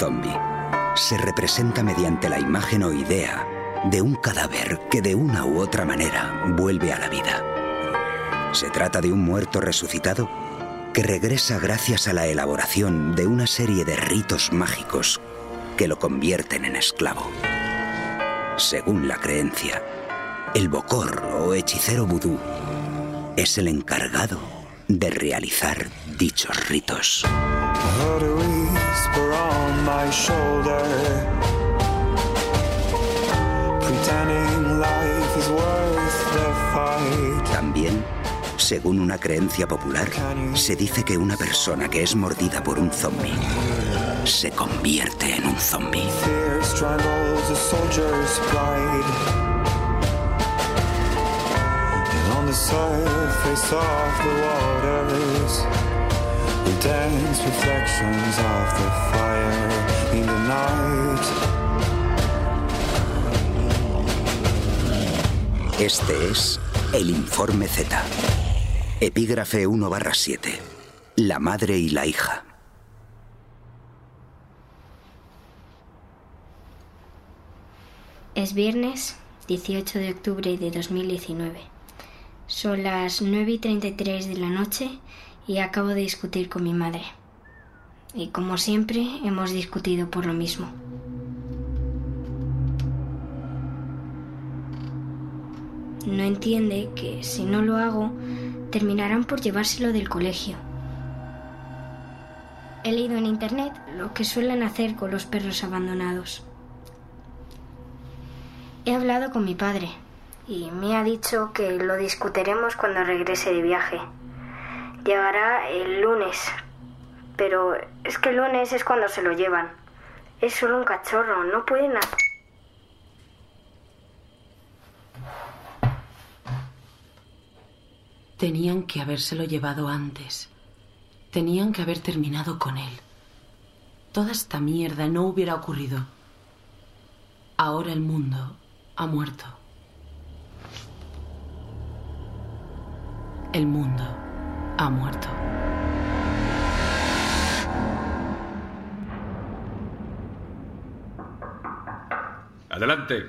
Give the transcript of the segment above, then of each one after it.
Zombie se representa mediante la imagen o idea de un cadáver que de una u otra manera vuelve a la vida. Se trata de un muerto resucitado que regresa gracias a la elaboración de una serie de ritos mágicos que lo convierten en esclavo. Según la creencia, el bocor o hechicero vudú es el encargado de realizar dichos ritos. My shoulder, pretending life is worth the fight. También, según una creencia popular, se dice que una persona que es mordida por un zombie se convierte en un zombie. The surface of the waters, dance reflections of the fire in the night. Este es el Informe Z. Epígrafe 1 7. La madre y la hija. Es viernes 18 de octubre de 2019. Son las 9 y 33 de la noche y acabo de discutir con mi madre. Y como siempre hemos discutido por lo mismo. No entiende que si no lo hago terminarán por llevárselo del colegio. He leído en internet lo que suelen hacer con los perros abandonados. He hablado con mi padre y me ha dicho que lo discutiremos cuando regrese de viaje. Llegará el lunes, pero es que el lunes es cuando se lo llevan. Es solo un cachorro, no pueden hacer... Tenían que habérselo llevado antes. Tenían que haber terminado con él. Toda esta mierda no hubiera ocurrido. Ahora el mundo ha muerto. El mundo ha muerto. Adelante.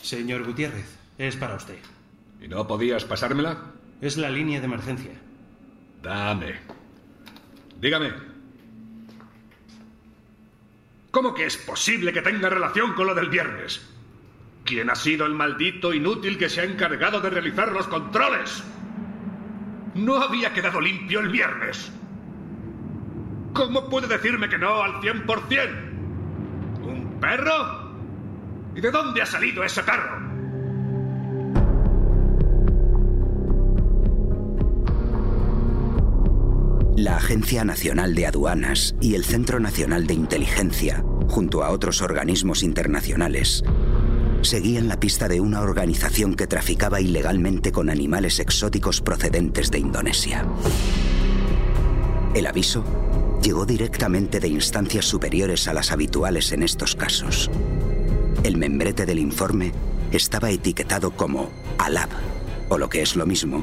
Señor Gutiérrez, es para usted. ¿Y no podías pasármela? Es la línea de emergencia. Dame. Dígame. ¿Cómo que es posible que tenga relación con lo del viernes? ¿Quién ha sido el maldito inútil que se ha encargado de realizar los controles? No había quedado limpio el viernes. ¿Cómo puede decirme que no al 100%? ¿Un perro? ¿Y de dónde ha salido ese perro? La Agencia Nacional de Aduanas y el Centro Nacional de Inteligencia, junto a otros organismos internacionales, seguían la pista de una organización que traficaba ilegalmente con animales exóticos procedentes de Indonesia. El aviso llegó directamente de instancias superiores a las habituales en estos casos. El membrete del informe estaba etiquetado como ALAB, o lo que es lo mismo,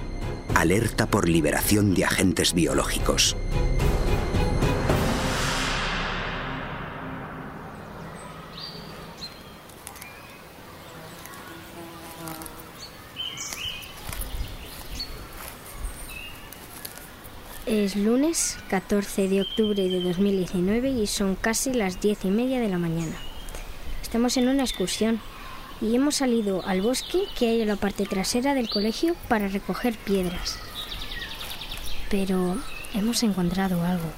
Alerta por Liberación de Agentes Biológicos. Es lunes 14 de octubre de 2019 y son casi las diez y media de la mañana. Estamos en una excursión y hemos salido al bosque que hay en la parte trasera del colegio para recoger piedras. Pero hemos encontrado algo.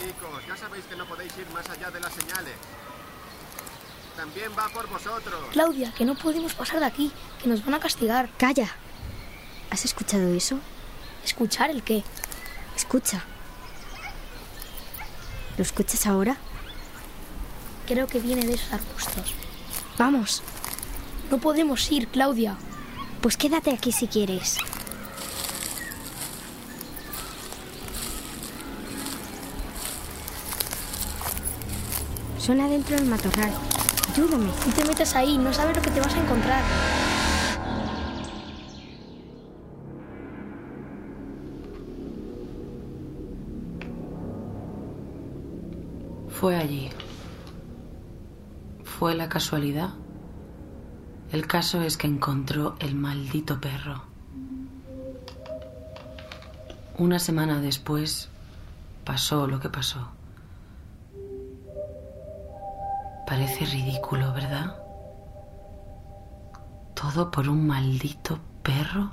Chicos, ya sabéis que no podéis ir más allá de las señales. También va por vosotros. Claudia, que no podemos pasar de aquí, que nos van a castigar. Calla. ¿Has escuchado eso? ¿Escuchar el qué? Escucha. ¿Lo escuchas ahora? Creo que viene de esos arbustos. Vamos. No podemos ir, Claudia. Pues quédate aquí si quieres. Suena dentro del matorral. Ayúdame. No te metas ahí, no sabes lo que te vas a encontrar. Fue allí. ¿Fue la casualidad? El caso es que encontró el maldito perro. Una semana después pasó lo que pasó. Parece ridículo, ¿verdad? ¿Todo por un maldito perro?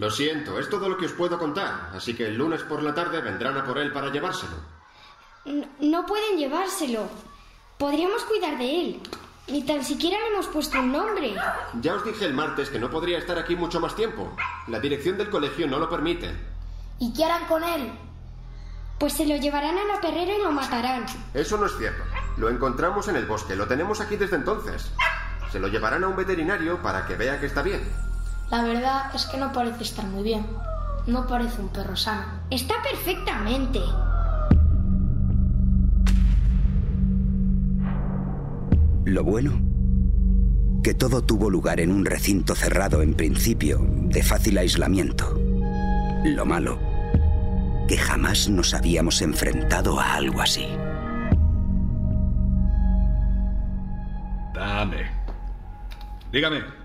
Lo siento, es todo lo que os puedo contar, así que el lunes por la tarde vendrán a por él para llevárselo. No, no pueden llevárselo. Podríamos cuidar de él. Ni tan siquiera le hemos puesto un nombre. Ya os dije el martes que no podría estar aquí mucho más tiempo. La dirección del colegio no lo permite. ¿Y qué harán con él? Pues se lo llevarán a la perrera y lo matarán. Eso no es cierto. Lo encontramos en el bosque, lo tenemos aquí desde entonces. Se lo llevarán a un veterinario para que vea que está bien. La verdad es que no parece estar muy bien. No parece un perro sano. Está perfectamente. Lo bueno, que todo tuvo lugar en un recinto cerrado en principio, de fácil aislamiento. Lo malo, que jamás nos habíamos enfrentado a algo así. Dame. Dígame.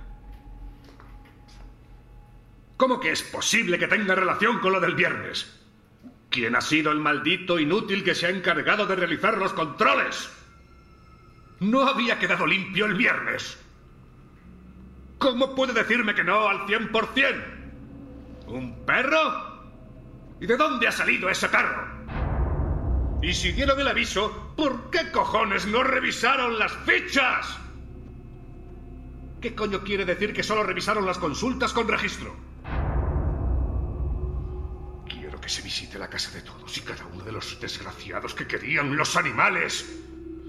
¿Cómo que es posible que tenga relación con lo del viernes? ¿Quién ha sido el maldito inútil que se ha encargado de realizar los controles? No había quedado limpio el viernes. ¿Cómo puede decirme que no al 100%? ¿Un perro? ¿Y de dónde ha salido ese perro? Y si dieron el aviso, ¿por qué cojones no revisaron las fichas? ¿Qué coño quiere decir que solo revisaron las consultas con registro? Que se visite la casa de todos y cada uno de los desgraciados que querían los animales.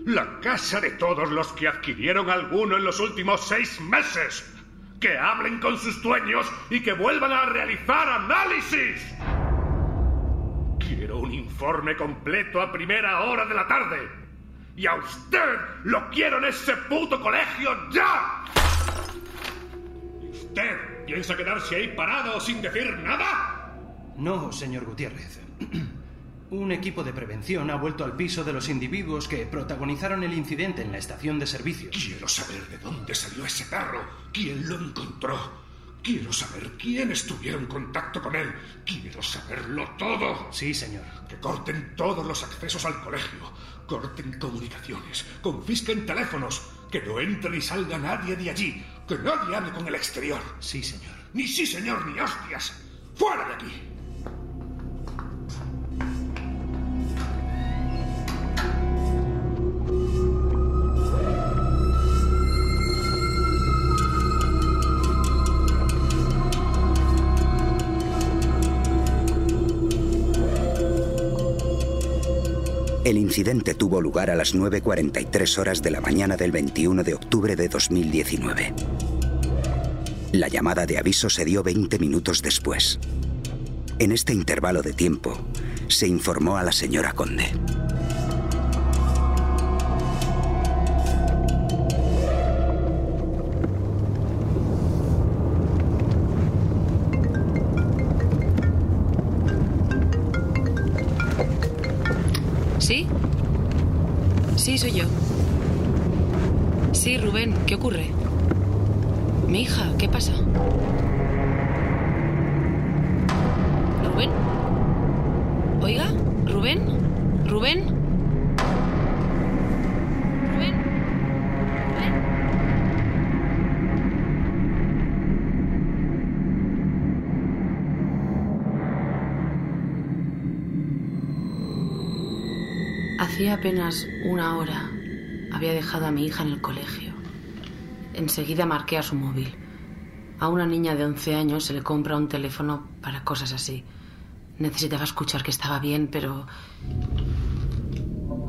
La casa de todos los que adquirieron alguno en los últimos seis meses. Que hablen con sus dueños y que vuelvan a realizar análisis. Quiero un informe completo a primera hora de la tarde. Y a usted lo quiero en ese puto colegio ya. ¿Y usted piensa quedarse ahí parado sin decir nada? No, señor Gutiérrez. Un equipo de prevención ha vuelto al piso de los individuos que protagonizaron el incidente en la estación de servicio. Quiero saber de dónde salió ese perro, quién lo encontró. Quiero saber quién estuviera en contacto con él. Quiero saberlo todo. Sí, señor. Que corten todos los accesos al colegio. Corten comunicaciones. Confisquen teléfonos. Que Que no entre ni salga nadie de allí. Que nadie hable con el exterior. Sí, señor. Ni sí, señor, ni hostias. ¡Fuera de aquí! El incidente tuvo lugar a las 9.43 horas de la mañana del 21 de octubre de 2019. La llamada de aviso se dio 20 minutos después. En este intervalo de tiempo, se informó a la señora Conde. Sí, soy yo. Sí, Rubén, ¿qué ocurre? Mi hija, ¿qué pasa? ¿Rubén? Oiga, ¿Rubén? ¿Rubén? Hacía apenas una hora había dejado a mi hija en el colegio. Enseguida marqué a su móvil. A una niña de 11 años se le compra un teléfono para cosas así. Necesitaba escuchar que estaba bien, pero...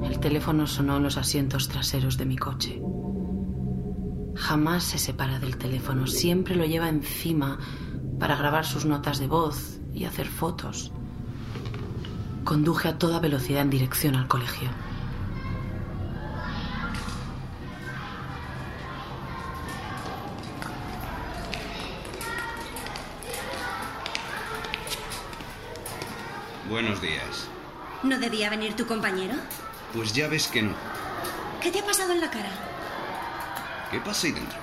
El teléfono sonó en los asientos traseros de mi coche. Jamás se separa del teléfono, siempre lo lleva encima para grabar sus notas de voz y hacer fotos. Conduje a toda velocidad en dirección al colegio. Buenos días. ¿No debía venir tu compañero? Pues ya ves que no. ¿Qué te ha pasado en la cara? ¿Qué pasa ahí dentro?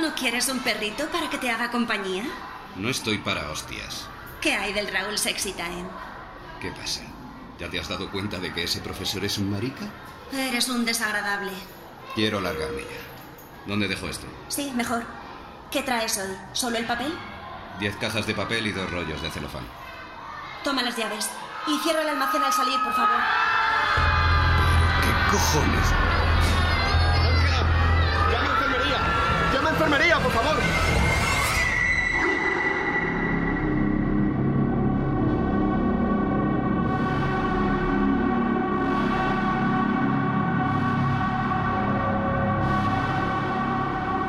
¿No quieres un perrito para que te haga compañía? No estoy para hostias. ¿Qué hay del Raúl Sexy Time? ¿Qué pasa? ¿Ya te has dado cuenta de que ese profesor es un marica? Eres un desagradable. Quiero largarme ya. ¿Dónde dejo esto? Sí, mejor. ¿Qué traes hoy? ¿Solo el papel? Diez cajas de papel y dos rollos de celofán. Toma las llaves. Y cierra el almacén al salir, por favor. ¿Qué cojones? ¡Llama a enfermería! ¡Llama a enfermería, por favor!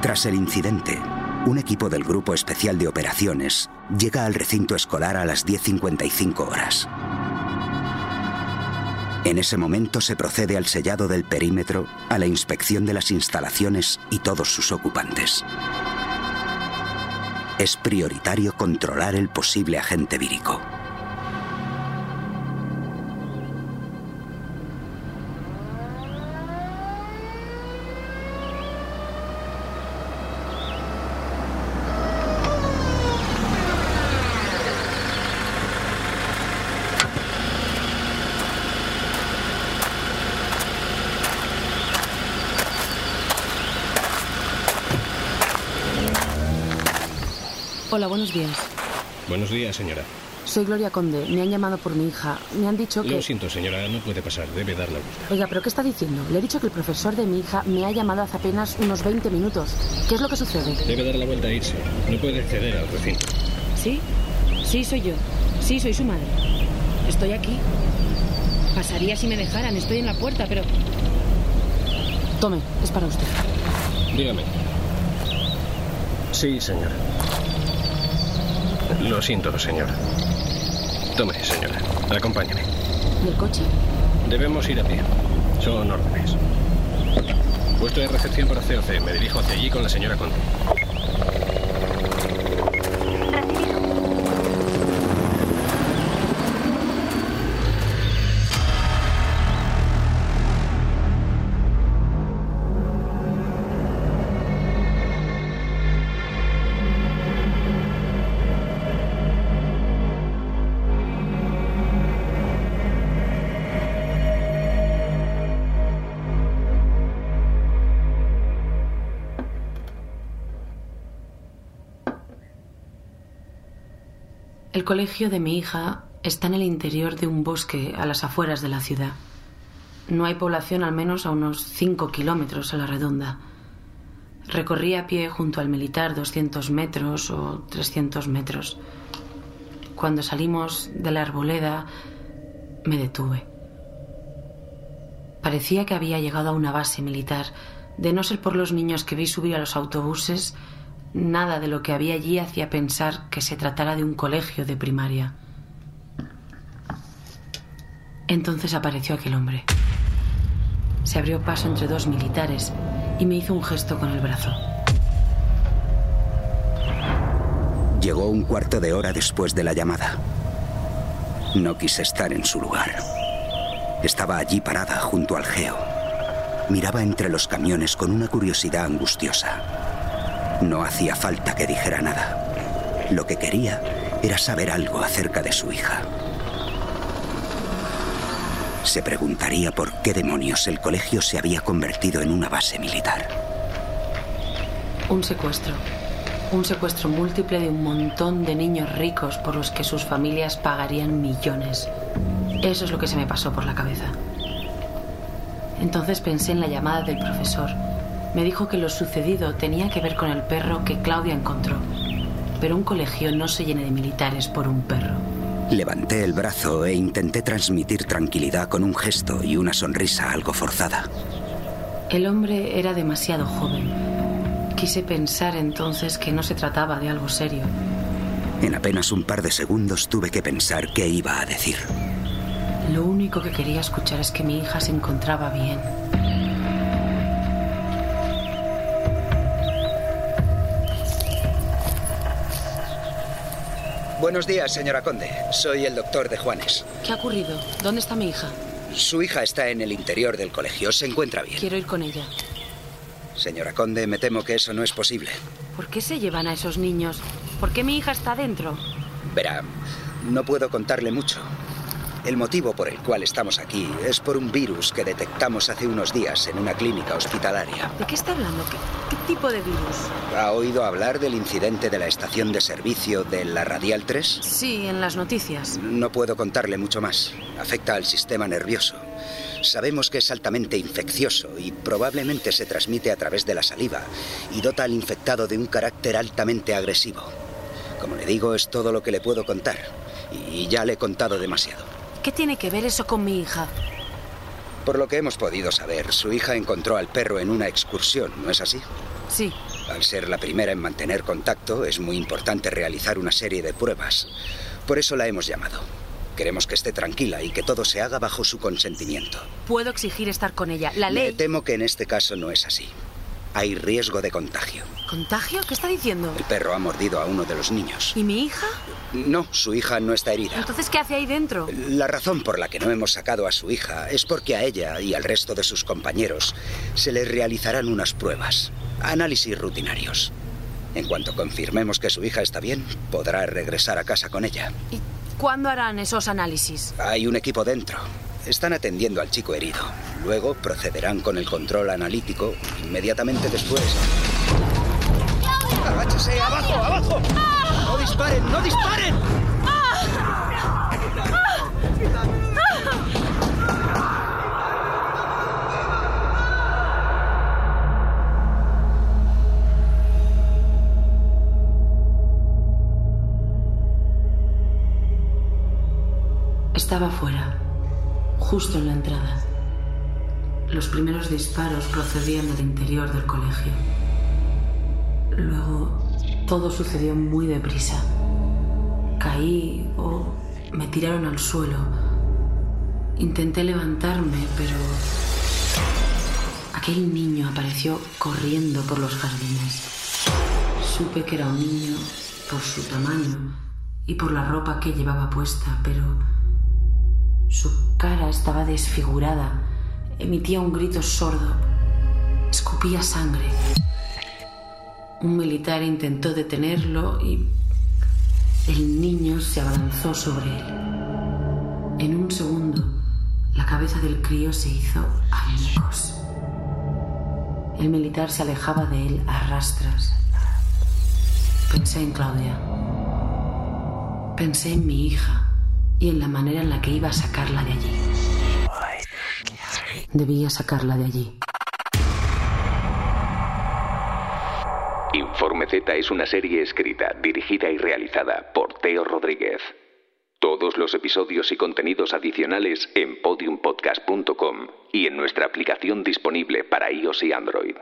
Tras el incidente, un equipo del Grupo Especial de Operaciones llega al recinto escolar a las 10.55 horas. En ese momento se procede al sellado del perímetro, a la inspección de las instalaciones y todos sus ocupantes. Es prioritario controlar el posible agente vírico. Hola, buenos días. Buenos días, señora. Soy Gloria Conde. Me han llamado por mi hija. Me han dicho que... Lo siento, señora, no puede pasar. Debe dar la vuelta. Oiga, ¿pero qué está diciendo? Le he dicho que el profesor de mi hija me ha llamado hace apenas unos 20 minutos. ¿Qué es lo que sucede? Debe dar la vuelta e irse. No puede acceder al recinto. ¿Sí? Sí, soy yo. Sí, soy su madre. Estoy aquí. Pasaría si me dejaran. Estoy en la puerta, pero... Tome, es para usted. Dígame. Sí, señora. Lo siento, señora. Tome, señora. Acompáñame. ¿Y el coche? Debemos ir a pie. Son órdenes. Puesto de recepción para COC. Me dirijo hacia allí con la señora Conde. El colegio de mi hija está en el interior de un bosque a las afueras de la ciudad. No hay población al menos a unos 5 kilómetros a la redonda. Recorrí a pie junto al militar 200 metros o 300 metros. Cuando salimos de la arboleda, me detuve. Parecía que había llegado a una base militar. De no ser por los niños que vi subir a los autobuses, nada de lo que había allí hacía pensar que se tratara de un colegio de primaria. Entonces apareció aquel hombre. Se abrió paso entre dos militares y me hizo un gesto con el brazo. Llegó un cuarto de hora después de la llamada. No quise estar en su lugar. Estaba allí parada junto al geo. Miraba entre los camiones con una curiosidad angustiosa. No hacía falta que dijera nada. Lo que quería era saber algo acerca de su hija. Se preguntaría por qué demonios el colegio se había convertido en una base militar. Un secuestro. Un secuestro múltiple de un montón de niños ricos por los que sus familias pagarían millones. Eso es lo que se me pasó por la cabeza. Entonces pensé en la llamada del profesor. Me dijo que lo sucedido tenía que ver con el perro que Claudia encontró. Pero un colegio no se llena de militares por un perro. Levanté el brazo e intenté transmitir tranquilidad con un gesto y una sonrisa algo forzada. El hombre era demasiado joven. Quise pensar entonces que no se trataba de algo serio. En apenas un par de segundos tuve que pensar qué iba a decir. Lo único que quería escuchar es que mi hija se encontraba bien. Buenos días, señora Conde. Soy el doctor de Juanes. ¿Qué ha ocurrido? ¿Dónde está mi hija? Su hija está en el interior del colegio. Se encuentra bien. Quiero ir con ella. Señora Conde, me temo que eso no es posible. ¿Por qué se llevan a esos niños? ¿Por qué mi hija está dentro? Verá, no puedo contarle mucho. El motivo por el cual estamos aquí es por un virus que detectamos hace unos días en una clínica hospitalaria. ¿De qué está hablando? ¿Qué, qué tipo de virus? ¿Ha oído hablar del incidente de la estación de servicio de la Radial 3? Sí, en las noticias. No puedo contarle mucho más. Afecta al sistema nervioso. Sabemos que es altamente infeccioso y probablemente se transmite a través de la saliva y dota al infectado de un carácter altamente agresivo. Como le digo, es todo lo que le puedo contar. Y ya le he contado demasiado. ¿Qué tiene que ver eso con mi hija? Por lo que hemos podido saber, su hija encontró al perro en una excursión, ¿no es así? Sí. Al ser la primera en mantener contacto, es muy importante realizar una serie de pruebas. Por eso la hemos llamado. Queremos que esté tranquila y que todo se haga bajo su consentimiento. Puedo exigir estar con ella. La ley. Me temo que en este caso no es así. Hay riesgo de contagio. ¿Contagio? ¿Qué está diciendo? El perro ha mordido a uno de los niños. ¿Y mi hija? No, su hija no está herida. Entonces, ¿qué hace ahí dentro? La razón por la que no hemos sacado a su hija es porque a ella y al resto de sus compañeros se les realizarán unas pruebas, análisis rutinarios. En cuanto confirmemos que su hija está bien, podrá regresar a casa con ella. ¿Y cuándo harán esos análisis? Hay un equipo dentro. Están atendiendo al chico herido. Luego procederán con el control analítico. Inmediatamente después. ¡Agáchese! ¡Abajo! ¡Abajo! ¡No disparen! ¡No disparen! Estaba fuera, justo en la entrada. Los primeros disparos procedían del interior del colegio. Luego todo sucedió muy deprisa. Caí o me tiraron al suelo. Intenté levantarme, pero aquel niño apareció corriendo por los jardines. Supe que era un niño por su tamaño y por la ropa que llevaba puesta, pero su cara estaba desfigurada. Emitía un grito sordo. Escupía sangre. Un militar intentó detenerlo y el niño se abalanzó sobre él. En un segundo, la cabeza del crío se hizo añicos. El militar se alejaba de él a rastras. Pensé en Claudia. Pensé en mi hija y en la manera en la que iba a sacarla de allí. Debía sacarla de allí. Z es una serie escrita, dirigida y realizada por Teo Rodríguez. Todos los episodios y contenidos adicionales en podiumpodcast.com y en nuestra aplicación disponible para iOS y Android.